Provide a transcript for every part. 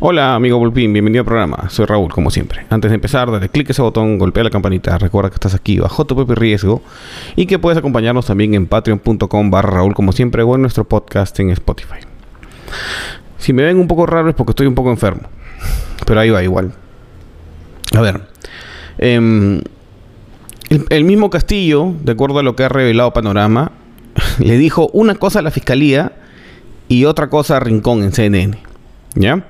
Hola amigo Volpín, bienvenido al programa. Soy Raúl, como siempre. Antes de empezar, dale clic a ese botón, golpea la campanita. Recuerda que estás aquí bajo tu propio riesgo y que puedes acompañarnos también en patreon.com barra Raúl, como siempre, o en nuestro podcast en Spotify. Si me ven un poco raro es porque estoy un poco enfermo, pero ahí va igual. A ver, em, el, el mismo Castillo, de acuerdo a lo que ha revelado Panorama, le dijo una cosa a la fiscalía y otra cosa a Rincón en CNN. ¿Ya?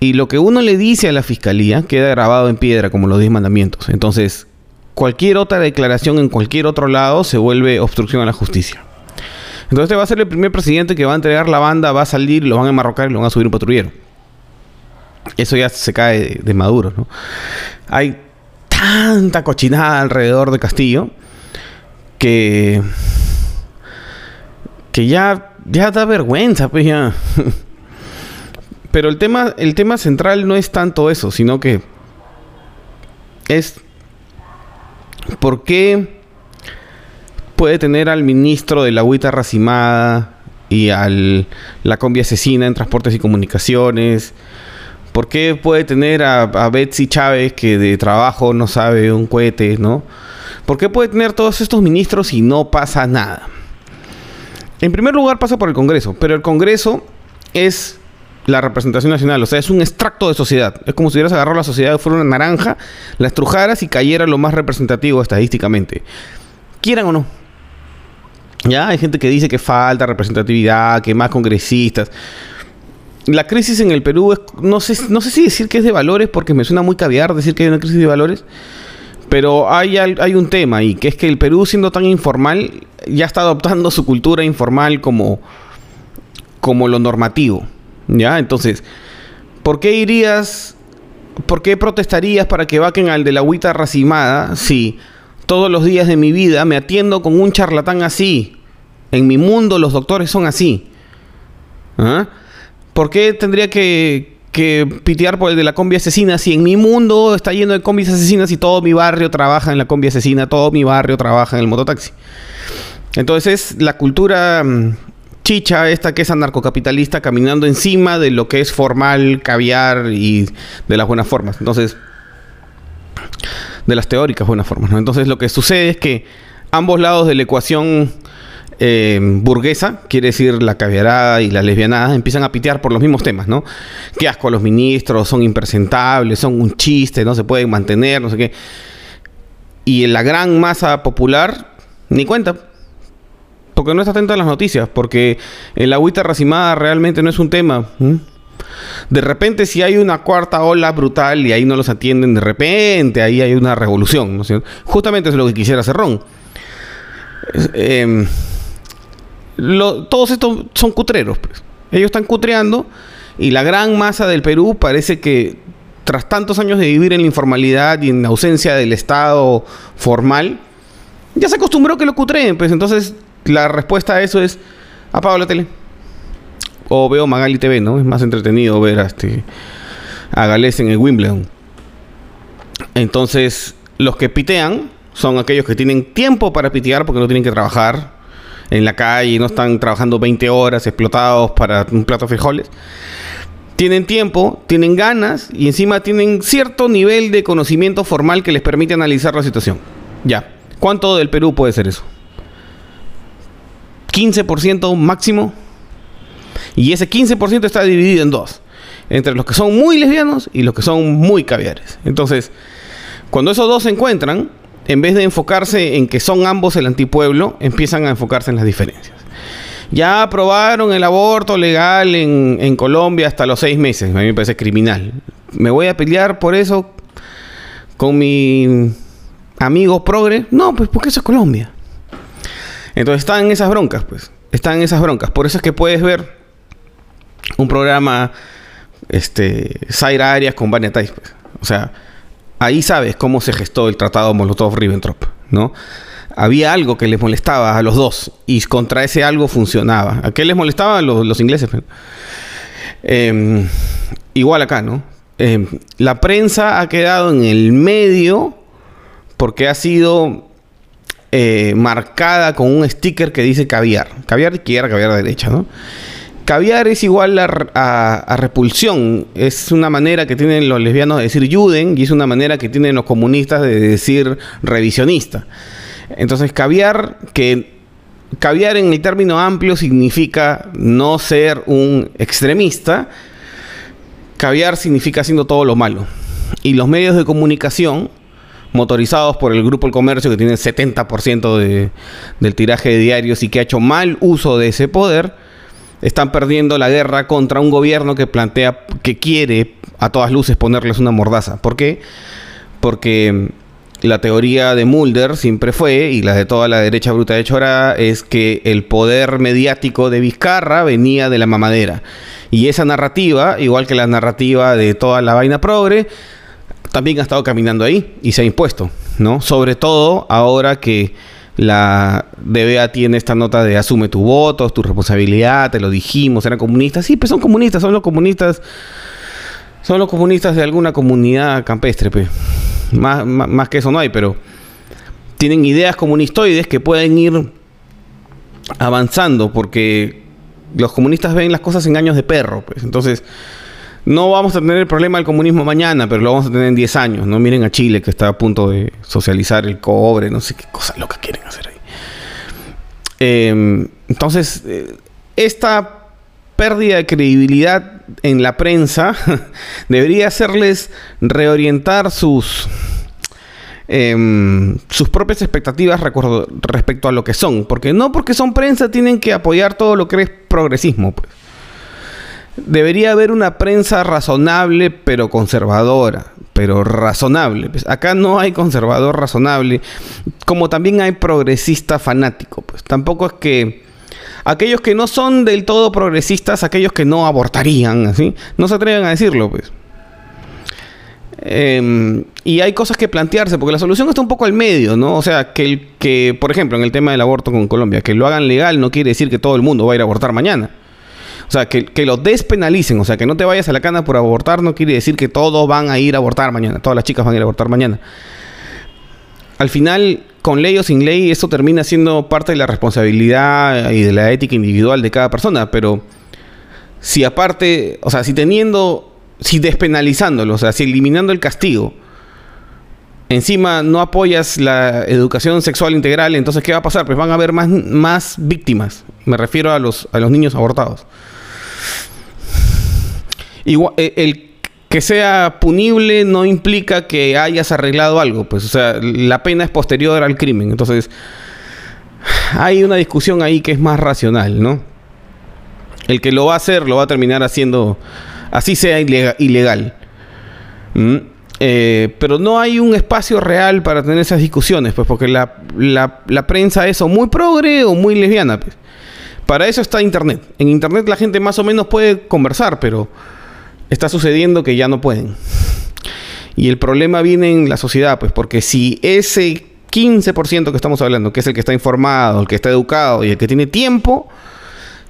Y lo que uno le dice a la fiscalía queda grabado en piedra, como los 10 mandamientos. Entonces, cualquier otra declaración en cualquier otro lado se vuelve obstrucción a la justicia. Entonces, este va a ser el primer presidente que va a entregar la banda, va a salir, lo van a enmarrocar y lo van a subir un patrullero. Eso ya se cae de, de Maduro, ¿no? Hay tanta cochinada alrededor de Castillo que. que ya, ya da vergüenza, pues ya. Pero el tema, el tema central no es tanto eso, sino que es por qué puede tener al ministro de la agüita racimada y al la combi asesina en transportes y comunicaciones. ¿Por qué puede tener a, a Betsy Chávez que de trabajo no sabe un cohete, no? ¿Por qué puede tener todos estos ministros y no pasa nada? En primer lugar pasa por el Congreso, pero el Congreso es la representación nacional, o sea, es un extracto de sociedad. Es como si hubieras agarrado la sociedad, fuera una naranja, la estrujaras y cayera lo más representativo estadísticamente. Quieran o no. Ya, hay gente que dice que falta representatividad, que más congresistas. La crisis en el Perú es, no sé, no sé si decir que es de valores, porque me suena muy caviar decir que hay una crisis de valores, pero hay, hay un tema y que es que el Perú, siendo tan informal, ya está adoptando su cultura informal como, como lo normativo. ¿Ya? Entonces, ¿por qué irías, por qué protestarías para que vaquen al de la agüita racimada si todos los días de mi vida me atiendo con un charlatán así? En mi mundo los doctores son así. ¿Ah? ¿Por qué tendría que, que pitear por el de la combi asesina si en mi mundo está lleno de combis asesinas y todo mi barrio trabaja en la combi asesina, todo mi barrio trabaja en el mototaxi? Entonces, la cultura mm, chicha, esta que es anarcocapitalista, caminando encima de lo que es formal, caviar y de las buenas formas. Entonces, de las teóricas buenas formas. ¿no? Entonces, lo que sucede es que ambos lados de la ecuación eh, burguesa, quiere decir la caviarada y la lesbianada, empiezan a pitear por los mismos temas, ¿no? Qué asco los ministros, son impresentables, son un chiste, no se pueden mantener, no sé qué. Y en la gran masa popular, ni cuenta porque no está atento a las noticias, porque el agüita racimada realmente no es un tema. De repente, si hay una cuarta ola brutal y ahí no los atienden, de repente ahí hay una revolución. ¿no? Justamente es lo que quisiera hacer Ron. Lo, todos estos son cutreros. Pues. Ellos están cutreando y la gran masa del Perú parece que tras tantos años de vivir en la informalidad y en ausencia del Estado formal, ya se acostumbró que lo cutreen. Pues entonces la respuesta a eso es apago la tele. O veo Magali TV, ¿no? Es más entretenido ver a, este, a Gales en el Wimbledon. Entonces, los que pitean son aquellos que tienen tiempo para pitear porque no tienen que trabajar en la calle, no están trabajando 20 horas explotados para un plato de frijoles. Tienen tiempo, tienen ganas y encima tienen cierto nivel de conocimiento formal que les permite analizar la situación. Ya. ¿Cuánto del Perú puede ser eso? 15% máximo. Y ese 15% está dividido en dos. Entre los que son muy lesbianos y los que son muy caviares. Entonces, cuando esos dos se encuentran, en vez de enfocarse en que son ambos el antipueblo, empiezan a enfocarse en las diferencias. Ya aprobaron el aborto legal en, en Colombia hasta los seis meses. A mí me parece criminal. Me voy a pelear por eso con mi amigo progre. No, pues porque eso es Colombia. Entonces están en esas broncas, pues. Están en esas broncas. Por eso es que puedes ver un programa, este, Zaira Arias con Vania pues. O sea, ahí sabes cómo se gestó el tratado Molotov-Ribbentrop, ¿no? Había algo que les molestaba a los dos y contra ese algo funcionaba. ¿A qué les molestaban los, los ingleses? Eh, igual acá, ¿no? Eh, la prensa ha quedado en el medio porque ha sido eh, marcada con un sticker que dice caviar. Caviar izquierda, caviar derecha, ¿no? caviar es igual a, repulsión. Es una manera que tienen los lesbianos de decir juden y es una manera que tienen los comunistas de decir revisionista. Entonces, caviar, que caviar en el término amplio significa no ser un extremista. Caviar significa haciendo todo lo malo. Y los medios de comunicación, motorizados por el Grupo El Comercio, que tiene el 70% del tiraje de diarios y que ha hecho mal uso de ese poder, están perdiendo la guerra contra un gobierno que plantea, que quiere a todas luces ponerles una mordaza. ¿Por qué? Porque la teoría de Mulder siempre fue, y la de toda la derecha bruta de Chora, es que el poder mediático de Vizcarra venía de la mamadera. Y esa narrativa, igual que la narrativa de toda la vaina progre, también ha estado caminando ahí y se ha impuesto, ¿no? Sobre todo ahora que la DBA tiene esta nota de asume tu voto, tu responsabilidad, te lo dijimos, eran comunistas. Sí, pues son comunistas, son los comunistas. Son los comunistas de alguna comunidad campestre, pues. Más, más, que eso no hay, pero tienen ideas comunistoides que pueden ir avanzando porque los comunistas ven las cosas en años de perro, pues. Entonces, no vamos a tener el problema del comunismo mañana, pero lo vamos a tener en 10 años. No miren a Chile que está a punto de socializar el cobre, no sé qué cosas locas quieren hacer ahí. Em, entonces, eh, esta pérdida de credibilidad en la prensa debería hacerles reorientar sus, em, sus propias expectativas respecto a lo que son. Porque no porque son prensa tienen que apoyar todo lo que es progresismo. Pues. Debería haber una prensa razonable pero conservadora, pero razonable. Pues acá no hay conservador razonable, como también hay progresista fanático. Pues tampoco es que aquellos que no son del todo progresistas, aquellos que no abortarían, así, no se atreven a decirlo, pues. Em, y hay cosas que plantearse, porque la solución está un poco al medio, ¿no? O sea, que, el, que, por ejemplo, en el tema del aborto con Colombia, que lo hagan legal no quiere decir que todo el mundo va a ir a abortar mañana. O sea, que, lo despenalicen, o sea, que no te vayas a la cana por abortar no quiere decir que todos van a ir a abortar mañana, todas las chicas van a ir a abortar mañana. Al final, con ley o sin ley, eso termina siendo parte de la responsabilidad y de la ética individual de cada persona, pero si aparte, o sea, si teniendo, si despenalizándolo, o sea, si eliminando el castigo, encima no apoyas la educación sexual integral, entonces ¿qué va a pasar? Pues van a haber más, más víctimas. Me refiero a los, a los niños abortados. Eh, el que sea punible no implica que hayas arreglado algo, pues, o sea, la pena es posterior al crimen. Entonces, hay una discusión ahí que es más racional, ¿no? El que lo va a hacer lo va a terminar haciendo, así sea ilegal. ¿Mm? Eh, pero no hay un espacio real para tener esas discusiones, pues, porque la, la prensa es o muy progre o muy lesbiana, pues. Para eso está Internet. En Internet la gente más o menos puede conversar, pero está sucediendo que ya no pueden. Y el problema viene en la sociedad, pues porque si ese 15% que estamos hablando, que es el que está informado, el que está educado y el que tiene tiempo,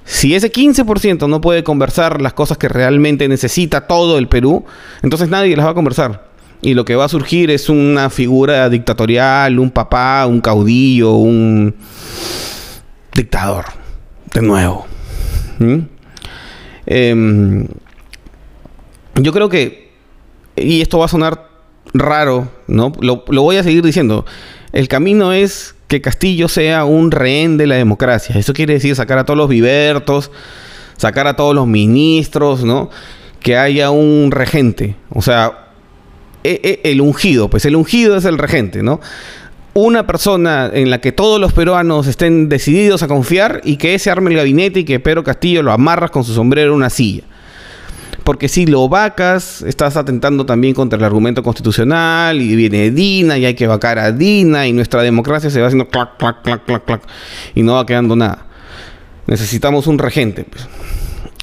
si ese 15% no puede conversar las cosas que realmente necesita todo el Perú, entonces nadie las va a conversar. Y lo que va a surgir es una figura dictatorial, un papá, un caudillo, un dictador, de nuevo. ¿Mm? Em, yo creo que, y esto va a sonar raro, ¿no? Lo, voy a seguir diciendo. El camino es que Castillo sea un rehén de la democracia. Eso quiere decir sacar a todos los vivertos, sacar a todos los ministros, ¿no? Que haya un regente. O sea, e, e, el ungido, pues el ungido es el regente, ¿no? Una persona en la que todos los peruanos estén decididos a confiar y que ese arme el gabinete y que Pedro Castillo lo amarras con su sombrero en una silla porque si lo vacas, estás atentando también contra el argumento constitucional y viene Dina y hay que vacar a Dina y nuestra democracia se va haciendo clac, clac, clac, clac, clac y no va quedando nada. Necesitamos un regente, pues.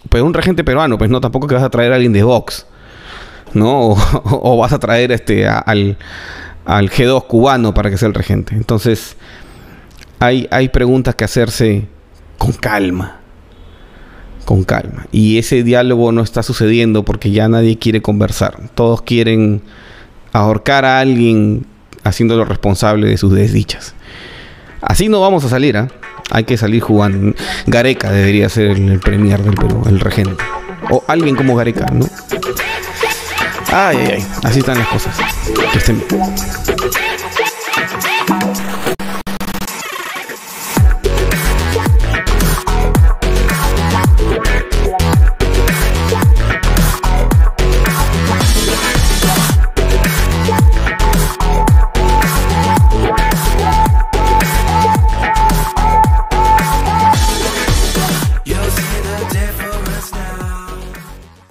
Pero un regente peruano, pues no, tampoco que vas a traer a alguien de Vox, ¿no? O, vas a traer este al, al G2 cubano para que sea el regente. Entonces, hay, hay preguntas que hacerse con calma con calma. Y ese diálogo no está sucediendo porque ya nadie quiere conversar. Todos quieren ahorcar a alguien haciéndolo responsable de sus desdichas. Así no vamos a salir, ¿ah? Hay que salir jugando. Gareca debería ser el, premier del Perú, el regente. O alguien como Gareca, ¿no? Ay, ay, ay. Así están las cosas. Que estén.